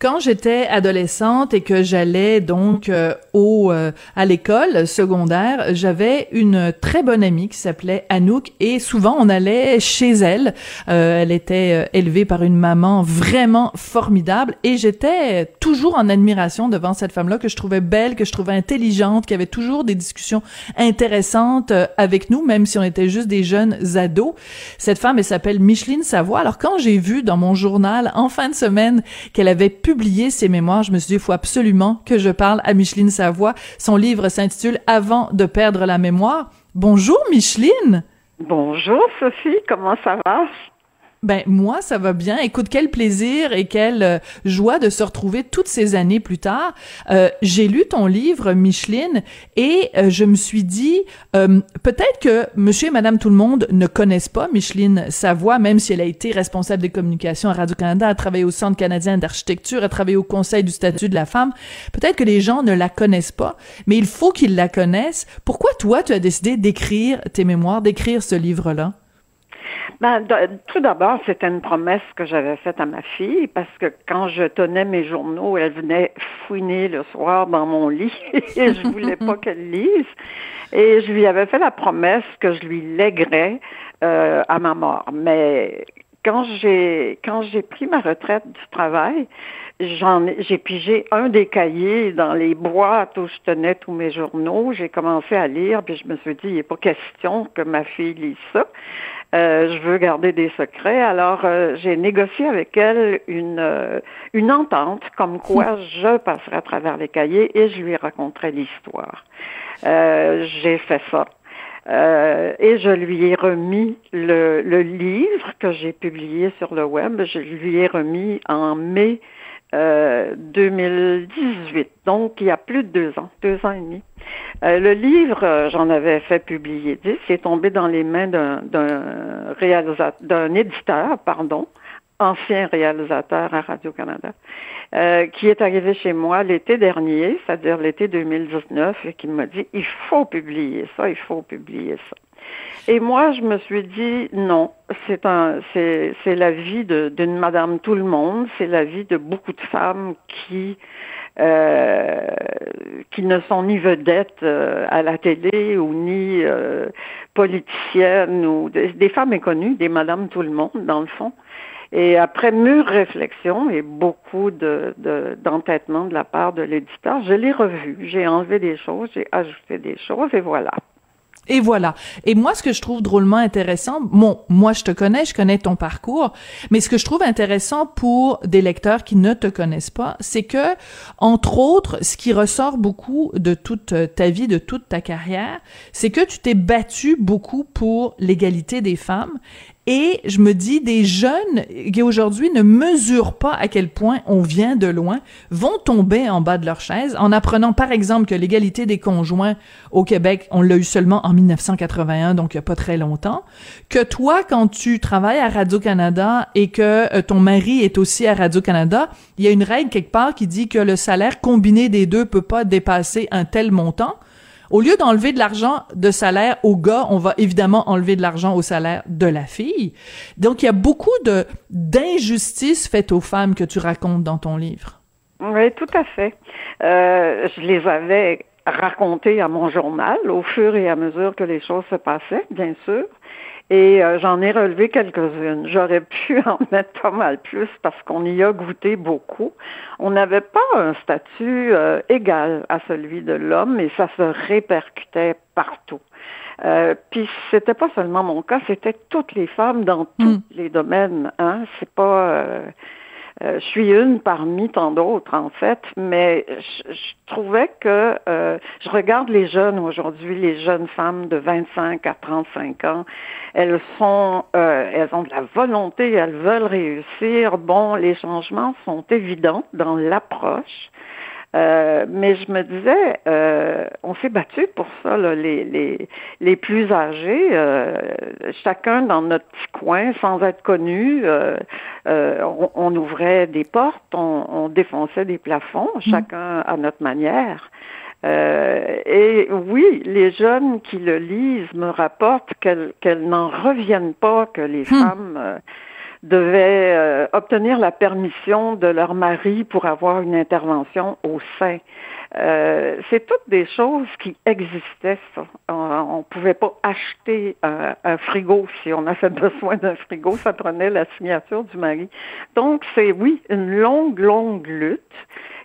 Quand j'étais adolescente et que j'allais donc euh, au euh, à l'école secondaire, j'avais une très bonne amie qui s'appelait Anouk et souvent on allait chez elle. Euh, elle était élevée par une maman vraiment formidable et j'étais toujours en admiration devant cette femme-là que je trouvais belle, que je trouvais intelligente, qui avait toujours des discussions intéressantes avec nous, même si on était juste des jeunes ados. Cette femme, elle s'appelle Micheline Savoie. Alors quand j'ai vu dans mon journal en fin de semaine qu'elle avait pu publié ses mémoires, je me suis dit, il faut absolument que je parle à Micheline Savoie. Son livre s'intitule Avant de perdre la mémoire. Bonjour, Micheline! Bonjour, Sophie, comment ça va? Ben moi ça va bien. Écoute quel plaisir et quelle euh, joie de se retrouver toutes ces années plus tard. Euh, j'ai lu ton livre Micheline et euh, je me suis dit peut-être que Monsieur et Madame tout le monde ne connaissent pas Micheline Savoie, même si elle a été responsable des communications à Radio Canada, a travaillé au Centre canadien d'architecture, a travaillé au Conseil du statut de la femme. Peut-être que les gens ne la connaissent pas, mais il faut qu'ils la connaissent. Pourquoi toi tu as décidé d'écrire tes mémoires, d'écrire ce livre Ben, tout d'abord, c'était une promesse que j'avais faite à ma fille parce que quand je tenais mes journaux, elle venait fouiner le soir dans mon lit et je voulais pas qu'elle lise. Et je lui avais fait la promesse que je lui léguerais euh, à ma mort. Mais quand j'ai quand j'ai pris ma retraite du travail, j'en j'ai pigé un des cahiers dans les boîtes où je tenais tous mes journaux. J'ai commencé à lire, puis je me suis dit, il n'est pas question que ma fille lise ça. Euh, je veux garder des secrets. Alors, euh, j'ai négocié avec elle une, euh, une entente comme quoi je passerai à travers les cahiers et je lui raconterai l'histoire. j'ai fait ça. et je lui ai remis le, le livre que j'ai publié sur le web. Je lui ai remis en mai 2018, donc il y a plus de deux ans, deux ans et demi. Euh, le livre, euh, j'en avais fait publier dix, il est tombé dans les mains d'un réalisateur, d'un éditeur, pardon, ancien réalisateur à Radio-Canada, euh, qui est arrivé chez moi l'été dernier, c'est-à-dire l'été 2019, et qui m'a dit, il faut publier ça, il faut publier ça. Et moi, je me suis dit non, c'est un, c'est, la vie d'une Madame Tout le Monde, c'est la vie de beaucoup de femmes qui euh, ne sont ni vedettes euh, à la télé ou ni euh, politiciennes ou des, femmes inconnues, des Madame Tout le Monde dans le fond. Et après mûre réflexion et beaucoup de, d'entêtement de la part de l'éditeur, je l'ai revu. J'ai enlevé des choses, j'ai ajouté des choses et voilà. Et voilà. Et moi, ce que je trouve drôlement intéressant, bon, moi, je te connais, je connais ton parcours, mais ce que je trouve intéressant pour des lecteurs qui ne te connaissent pas, c'est que, entre autres, ce qui ressort beaucoup de toute ta vie, de toute ta carrière, c'est que tu t'es battu beaucoup pour l'égalité des femmes et je me dis, des jeunes qui aujourd'hui ne mesurent pas à quel point on vient de loin vont tomber en bas de leur chaise en apprenant, par exemple, que l'égalité des conjoints au Québec, on l'a eu seulement en 1981, donc il n'y a pas très longtemps. Que toi, quand tu travailles à Radio-Canada et que euh, ton mari est aussi à Radio-Canada, il y a une règle quelque part qui dit que le salaire combiné des deux peut pas dépasser un tel montant. Au lieu d'enlever de l'argent de salaire au gars, on va évidemment enlever de l'argent au salaire de la fille. Donc, il y a beaucoup de d'injustices faites aux femmes que tu racontes dans ton livre. Oui, tout à fait. Euh, je les avais racontées à mon journal au fur et à mesure que les choses se passaient, bien sûr. Et euh, j'en ai relevé quelques-unes. J'aurais pu en mettre pas mal plus parce qu'on y a goûté beaucoup. On n'avait pas un statut euh, égal à celui de l'homme et ça se répercutait partout. Euh, puis c'était pas seulement mon cas, c'était toutes les femmes dans tous mm. les domaines. Hein, c'est pas euh, je suis une parmi tant d'autres, en fait, mais je, trouvais que euh, je regarde les jeunes aujourd'hui, les jeunes femmes de 25 à 35 ans, elles sont, euh, elles ont de la volonté, elles veulent réussir. Bon, les changements sont évidents dans l'approche. Euh, mais je me disais, euh, on s'est battu pour ça, là, les, les, les plus âgés, euh, chacun dans notre petit coin, sans être connu, on, on, ouvrait des portes, on, on défonçait des plafonds, mmh. chacun à notre manière. et oui, les jeunes qui le lisent me rapportent qu'elles qu'elles n'en reviennent pas que les mmh. femmes devaient euh, obtenir la permission de leur mari pour avoir une intervention au sein. Euh, c'est toutes des choses qui existaient. Ça. On ne pouvait pas acheter un, frigo si on avait besoin d'un frigo. Ça prenait la signature du mari. Donc, c'est, oui, une longue, longue lutte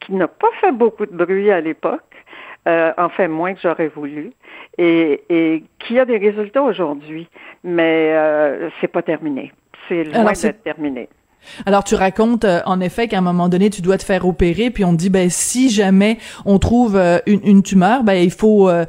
qui n'a pas fait beaucoup de bruit à l'époque. Euh, enfin moins que j'aurais voulu, et, et, qui a des résultats aujourd'hui, mais euh, c'est pas terminé. C'est loin d'être terminé. Alors tu racontes euh, en effet qu'à un moment donné tu dois te faire opérer puis on te dit ben si jamais on trouve euh, une, une, tumeur ben il faut euh,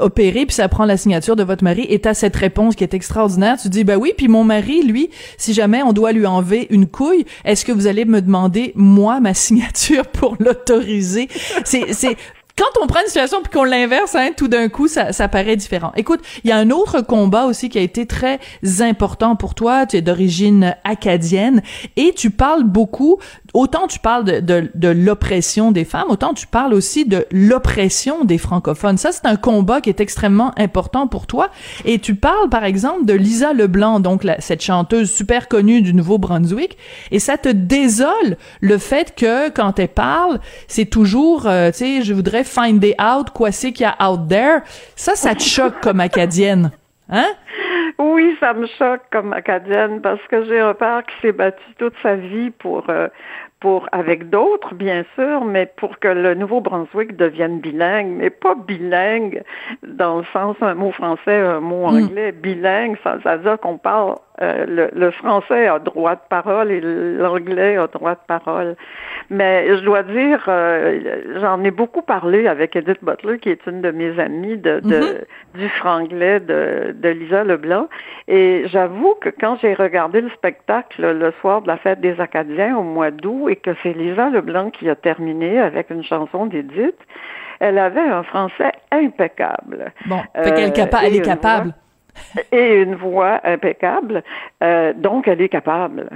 opérer puis ça prend la signature de votre mari. Et t'as cette réponse qui est extraordinaire. Tu dis ben oui puis mon mari lui si jamais on doit lui enlever une couille est-ce que vous allez me demander moi ma signature pour l'autoriser? C'est c'est quand on prend une situation puis qu'on l'inverse, hein, tout d'un coup, ça, ça paraît différent. Écoute, il y a un autre combat aussi qui a été très important pour toi. Tu es d'origine acadienne et tu parles beaucoup autant tu parles de, de, de l'oppression des femmes, autant tu parles aussi de l'oppression des francophones. Ça, c'est un combat qui est extrêmement important pour toi. Et tu parles, par exemple, de Lisa Leblanc, donc la, cette chanteuse super connue du Nouveau-Brunswick, et ça te désole le fait que quand elle parle, c'est toujours, euh, tu sais, je voudrais find it out, quoi c'est qu'il y a out there. Ça, ça te choque comme acadienne, hein? Oui, ça me choque comme acadienne parce que j'ai un père qui s'est battu toute sa vie pour euh, pour avec d'autres, bien sûr, mais pour que le Nouveau-Brunswick devienne bilingue, mais pas bilingue dans le sens un mot français, un mot hmm. anglais. Bilingue, ça, ça veut dire qu'on parle euh, le, français a droit de parole et l'anglais a droit de parole. Mais je dois dire, euh, j'en ai beaucoup parlé avec Edith Butler, qui est une de mes amies de, mm-hmm. du franglais de, de Lisa Leblanc. Et j'avoue que quand j'ai regardé le spectacle le soir de la fête des Acadiens au mois d'août et que c'est Lisa Leblanc qui a terminé avec une chanson d'Edith, elle avait un français impeccable. Bon, qu'elle elle est capable et une voix impeccable, euh, donc elle est capable.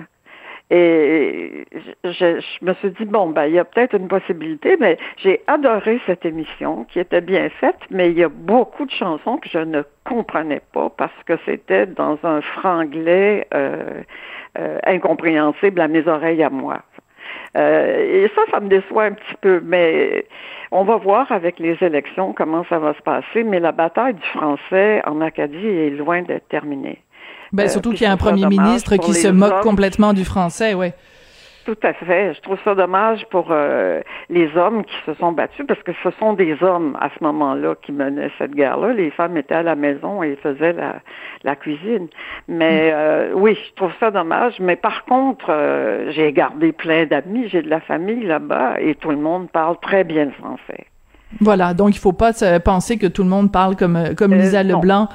Et je, me suis dit, bon, ben, il y a peut-être une possibilité, mais j'ai adoré cette émission qui était bien faite, mais il y a beaucoup de chansons que je ne comprenais pas parce que c'était dans un franglais euh, euh, incompréhensible à mes oreilles à moi. Euh, et ça, ça me déçoit un petit peu, mais on va voir avec les élections comment ça va se passer, mais la bataille du français en Acadie est loin d'être terminée. Ben, euh, surtout qu'il y a un premier ministre qui se moque complètement du français, oui. Tout à fait. Je trouve ça dommage pour euh, les hommes qui se sont battus parce que ce sont des hommes à ce moment-là qui menaient cette guerre-là. Les femmes étaient à la maison et faisaient la, la cuisine. Mais mm. euh, oui, je trouve ça dommage. Mais par contre, euh, j'ai gardé plein d'amis, j'ai de la famille là-bas et tout le monde parle très bien le français. Voilà, donc il faut pas penser que tout le monde parle comme comme Lisa Leblanc.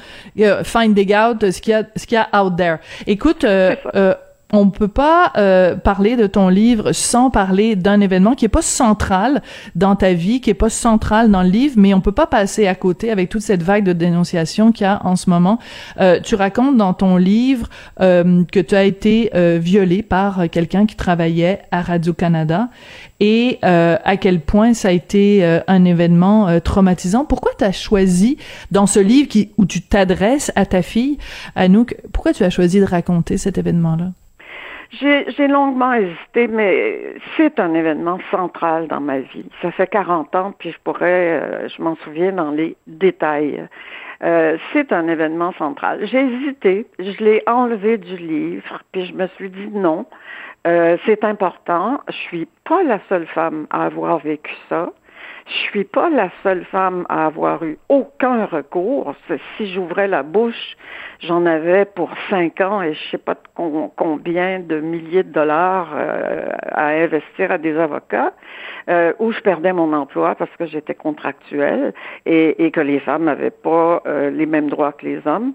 finding out ce qu'il y a ce qu'il y a out there. Écoute, on peut pas euh, parler de ton livre sans parler d'un événement qui est pas central dans ta vie, qui est pas central dans le livre, mais on peut pas passer à côté avec toute cette vague de dénonciation qu'il y a en ce moment. Euh, tu racontes dans ton livre euh, que tu as été violé par quelqu'un qui travaillait à Radio Canada et à quel point ça a été un événement traumatisant. Pourquoi tu as choisi dans ce livre qui où tu t'adresses à ta fille Anouk, pourquoi tu as choisi de raconter cet événement-là? J'ai longuement hésité, mais c'est un événement central dans ma vie. Ça fait 40 ans, puis je pourrais, euh, je m'en souviens dans les détails. Euh, c'est un événement central. J'ai hésité, je l'ai enlevé du livre, puis je me suis dit non, euh, c'est important. Je suis pas la seule femme à avoir vécu ça. Je suis pas la seule femme à avoir eu aucun recours. Si j'ouvrais la bouche, j'en avais pour cinq ans et je sais pas combien de milliers de dollars euh, à investir à des avocats, euh, où je perdais mon emploi parce que j'étais contractuelle et, que les femmes n'avaient pas euh, les mêmes droits que les hommes.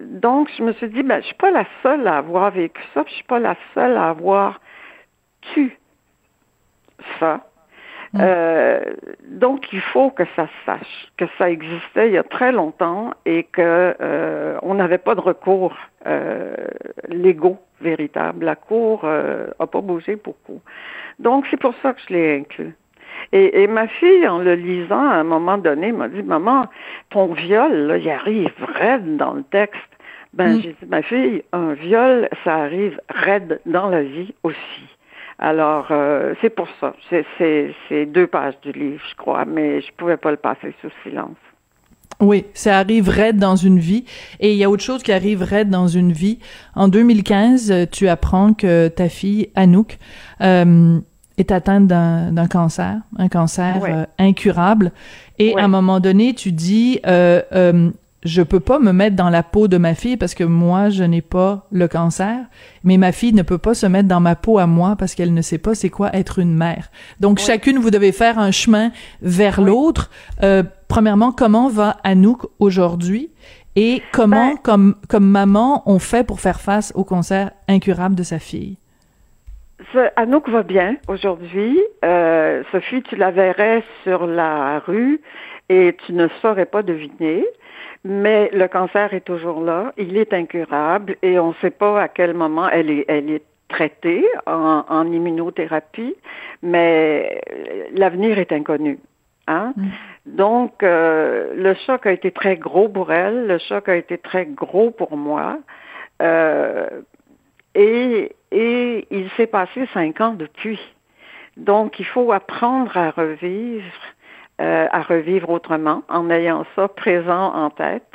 donc, je me suis dit, ben, je suis pas la seule à avoir vécu ça, je suis pas la seule à avoir tu ça. Mm. Euh, donc, il faut que ça se sache, que ça existait il y a très longtemps et que euh, on n'avait pas de recours euh, légaux véritables. La Cour euh, a pas bougé beaucoup. Donc, c'est pour ça que je l'ai inclus. Et, et, ma fille, en le lisant, à un moment donné, m'a dit, maman, ton viol, là, il arrive vrai dans le texte. Ben, mm. j'ai dit, ma fille, un viol, ça arrive raide dans la vie aussi. Alors, euh, c'est pour ça. C'est deux pages du livre, je crois, mais je pouvais pas le passer sous silence. Oui, ça arrive raide dans une vie. Et il y a autre chose qui arrive raide dans une vie. En 2015, tu apprends que ta fille, Anouk, euh, est atteinte d'un cancer, un cancer euh, incurable. Et à un moment donné, tu dis, euh, euh, je peux pas me mettre dans la peau de ma fille parce que moi, je n'ai pas le cancer, mais ma fille ne peut pas se mettre dans ma peau à moi parce qu'elle ne sait pas c'est quoi être une mère. Donc, chacune, vous devez faire un chemin vers l'autre. Euh, premièrement, comment va Anouk aujourd'hui? Et comment, ben comme, comme maman, on fait pour faire face au cancer incurable de sa fille? Anouk va bien aujourd'hui. Euh, Sophie, tu la verrais sur la rue et tu ne saurais pas deviner. Mais le cancer est toujours là, il est incurable et on ne sait pas à quel moment elle est, elle est traitée en, en immunothérapie, mais l'avenir est inconnu. Hein? Mm. Donc, euh, le choc a été très gros pour elle, le choc a été très gros pour moi. Euh, et, et il s'est passé cinq ans depuis. Donc, il faut apprendre à revivre, euh, à revivre autrement, en ayant ça présent en tête,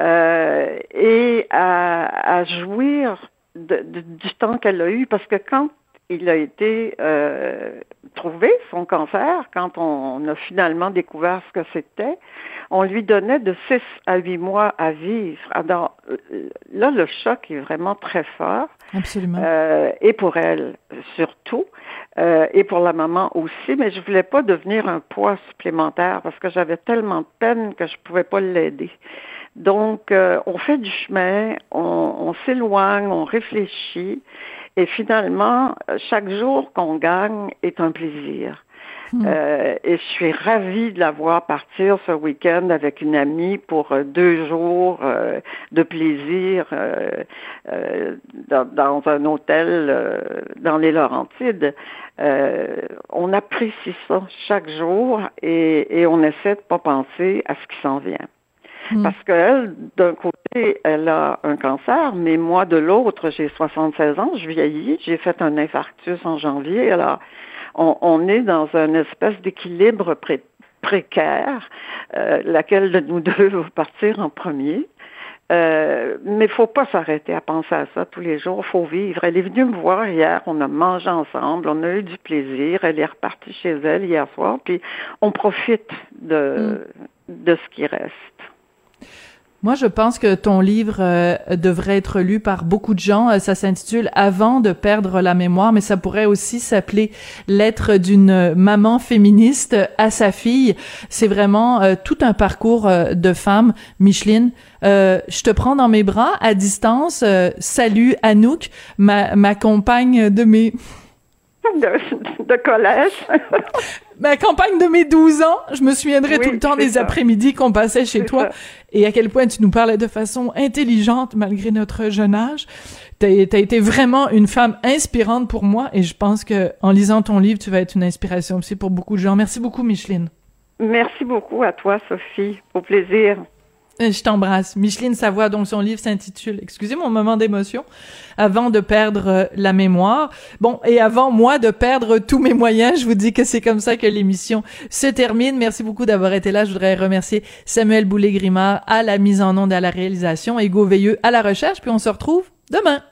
euh, et à, à jouir du temps qu'elle a eu, parce que quand il a été euh, trouvé, son cancer, quand on, a finalement découvert ce que c'était, on lui donnait de 6 à 8 mois à vivre. Alors là, le choc est vraiment très fort. Absolument. Euh, et pour elle, surtout. Euh, et pour la maman aussi, mais je voulais pas devenir un poids supplémentaire parce que j'avais tellement de peine que je pouvais pas l'aider. Donc, euh, on fait du chemin, on, on s'éloigne, on réfléchit, et finalement, chaque jour qu'on gagne est un plaisir. Hmm. Euh, et je suis ravie de la voir partir ce week-end avec une amie pour euh, deux jours euh, de plaisir dans, dans, un hôtel dans les Laurentides. on apprécie ça chaque jour et, et on essaie de pas penser à ce qui s'en vient. Hmm. Parce qu'elle, d'un côté, elle a un cancer, mais moi, de l'autre, j'ai 76 ans, je vieillis, j'ai fait un infarctus en janvier, alors on, on est dans une espèce d'équilibre précaire, euh, laquelle de nous deux va partir en premier. Euh, mais il faut pas s'arrêter à penser à ça tous les jours. faut vivre. Elle est venue me voir hier. On a mangé ensemble. On a eu du plaisir. Elle est repartie chez elle hier soir. Puis on profite de, hmm. de ce qui reste. Moi, je pense que ton livre euh, devrait être lu par beaucoup de gens. Euh, ça s'intitule Avant de perdre la mémoire, mais ça pourrait aussi s'appeler Lettre d'une maman féministe à sa fille. C'est vraiment euh, tout un parcours de femme. Micheline, je te prends dans mes bras à distance. salut Anouk, ma, ma compagne de mes de, collège. Ma campagne de mes 12 ans, je me souviendrai tout le temps des après-midi qu'on passait chez toi et à quel point tu nous parlais de façon intelligente malgré notre jeune âge. T'as as été vraiment une femme inspirante pour moi et je pense que en lisant ton livre, tu vas être une inspiration aussi pour beaucoup de gens. Merci beaucoup, Micheline. Merci beaucoup à toi, Sophie. Au plaisir. Euh, je t'embrasse. Micheline Savoie, dont son livre s'intitule, excusez mon moment d'émotion, avant de perdre euh, la mémoire. Bon, et avant moi de perdre tous mes moyens, je vous dis que c'est comme ça que l'émission se termine. Merci beaucoup d'avoir été là. Je voudrais remercier Samuel Boulay-Grimard à la mise en onde à la réalisation et Veilleux à la recherche. Puis on se retrouve demain.